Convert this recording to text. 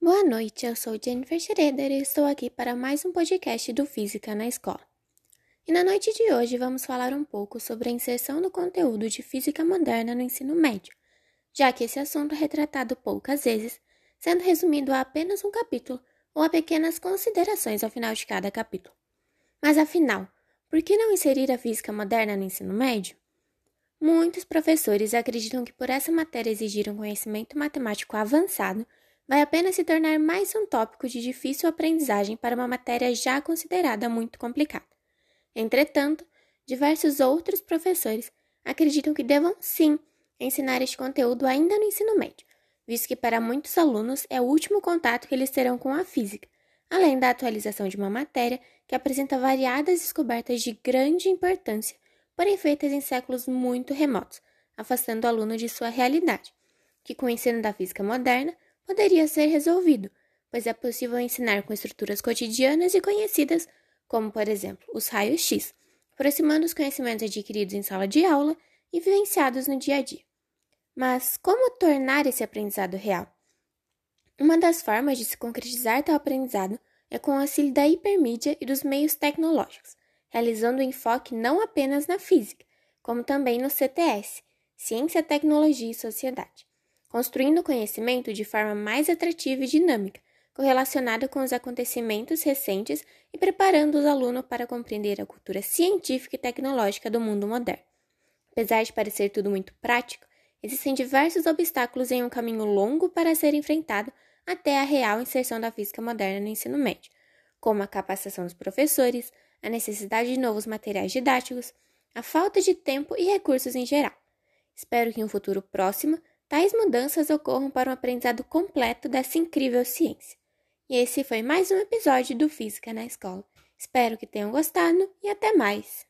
Boa noite, eu sou Jennifer Schroeder e estou aqui para mais um podcast do Física na Escola. E na noite de hoje vamos falar um pouco sobre a inserção do conteúdo de física moderna no ensino médio, já que esse assunto é retratado poucas vezes, sendo resumido a apenas um capítulo ou a pequenas considerações ao final de cada capítulo. Mas afinal, por que não inserir a física moderna no ensino médio? Muitos professores acreditam que por essa matéria exigir um conhecimento matemático avançado, vai apenas se tornar mais um tópico de difícil aprendizagem para uma matéria já considerada muito complicada. Entretanto, diversos outros professores acreditam que devam sim ensinar este conteúdo ainda no ensino médio, visto que para muitos alunos é o último contato que eles terão com a física, além da atualização de uma matéria que apresenta variadas descobertas de grande importância, porém feitas em séculos muito remotos, afastando o aluno de sua realidade, que com o ensino da física moderna poderia ser resolvido, pois é possível ensinar com estruturas cotidianas e conhecidas, como por exemplo os raios-x, aproximando os conhecimentos adquiridos em sala de aula e vivenciados no dia a dia. Mas como tornar esse aprendizado real? Uma das formas de se concretizar tal aprendizado é com o auxílio da hipermídia e dos meios tecnológicos, realizando o enfoque não apenas na física, como também no CTS, Ciência, Tecnologia e Sociedade, construindo o conhecimento de forma mais atrativa e dinâmica, correlacionada com os acontecimentos recentes e preparando os alunos para compreender a cultura científica e tecnológica do mundo moderno. Apesar de parecer tudo muito prático, Existem diversos obstáculos em um caminho longo para ser enfrentado até a real inserção da física moderna no ensino médio, como a capacitação dos professores, a necessidade de novos materiais didáticos, a falta de tempo e recursos em geral. Espero que em um futuro próximo tais mudanças ocorram para um aprendizado completo dessa incrível ciência. E esse foi mais um episódio do Física na Escola. Espero que tenham gostado e até mais!